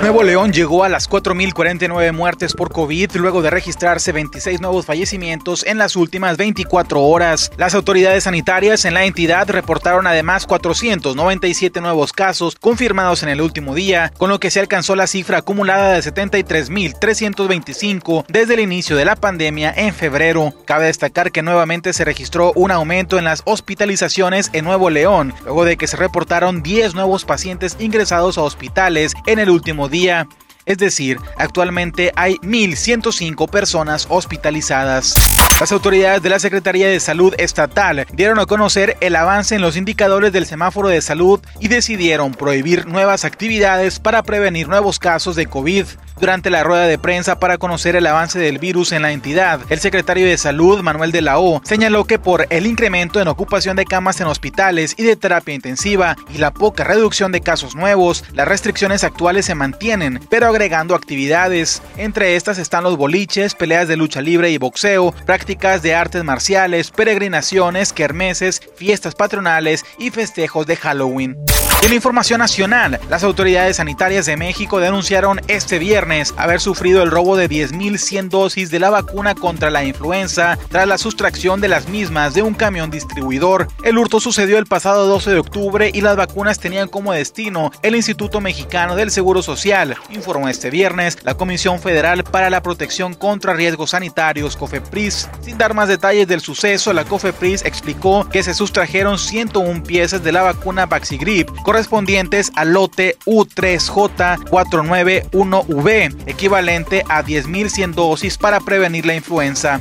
Nuevo León llegó a las 4.049 muertes por COVID luego de registrarse 26 nuevos fallecimientos en las últimas 24 horas. Las autoridades sanitarias en la entidad reportaron además 497 nuevos casos confirmados en el último día, con lo que se alcanzó la cifra acumulada de 73.325 desde el inicio de la pandemia en febrero. Cabe destacar que nuevamente se registró un aumento en las hospitalizaciones en Nuevo León, luego de que se reportaron 10 nuevos pacientes ingresados a hospitales en el último día. Es decir, actualmente hay 1.105 personas hospitalizadas. Las autoridades de la Secretaría de Salud Estatal dieron a conocer el avance en los indicadores del semáforo de salud y decidieron prohibir nuevas actividades para prevenir nuevos casos de COVID. Durante la rueda de prensa para conocer el avance del virus en la entidad, el secretario de Salud, Manuel de la O, señaló que por el incremento en ocupación de camas en hospitales y de terapia intensiva y la poca reducción de casos nuevos, las restricciones actuales se mantienen, pero agregando actividades. Entre estas están los boliches, peleas de lucha libre y boxeo, prácticas de artes marciales, peregrinaciones, kermeses, fiestas patronales y festejos de Halloween. En información nacional, las autoridades sanitarias de México denunciaron este viernes haber sufrido el robo de 10.100 dosis de la vacuna contra la influenza tras la sustracción de las mismas de un camión distribuidor. El hurto sucedió el pasado 12 de octubre y las vacunas tenían como destino el Instituto Mexicano del Seguro Social, informó este viernes la Comisión Federal para la Protección contra Riesgos Sanitarios, COFEPRIS. Sin dar más detalles del suceso, la COFEPRIS explicó que se sustrajeron 101 piezas de la vacuna Vaxigrip correspondientes al lote U3J491V, equivalente a 10.100 dosis para prevenir la influenza.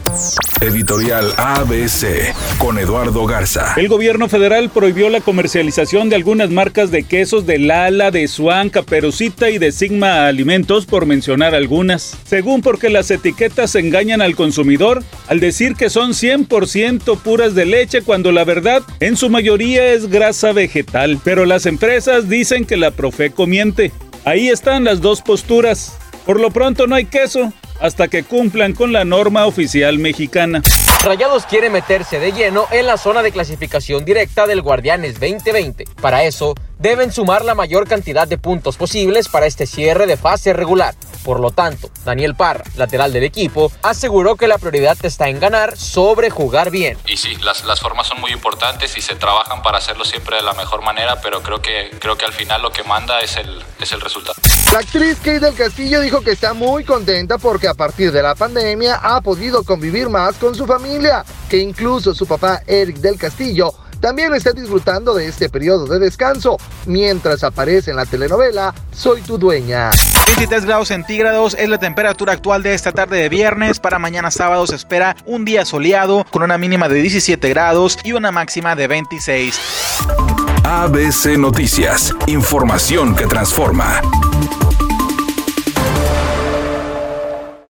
Editorial ABC con Eduardo Garza. El gobierno federal prohibió la comercialización de algunas marcas de quesos de Lala, de Swan, Caperucita y de Sigma Alimentos, por mencionar algunas. Según porque las etiquetas engañan al consumidor al decir que son 100% puras de leche cuando la verdad en su mayoría es grasa vegetal. Pero las empresas dicen que la Profeco miente. Ahí están las dos posturas. Por lo pronto no hay queso hasta que cumplan con la norma oficial mexicana. Rayados quiere meterse de lleno en la zona de clasificación directa del Guardianes 2020. Para eso, deben sumar la mayor cantidad de puntos posibles para este cierre de fase regular. Por lo tanto, Daniel Parra, lateral del equipo, aseguró que la prioridad está en ganar sobre jugar bien. Y sí, las, las formas son muy importantes y se trabajan para hacerlo siempre de la mejor manera, pero creo que, creo que al final lo que manda es el, es el resultado. La actriz Kate del Castillo dijo que está muy contenta porque a partir de la pandemia ha podido convivir más con su familia, que incluso su papá Eric del Castillo también está disfrutando de este periodo de descanso mientras aparece en la telenovela Soy tu dueña. 23 grados centígrados es la temperatura actual de esta tarde de viernes. Para mañana sábado se espera un día soleado con una mínima de 17 grados y una máxima de 26. ABC Noticias, información que transforma.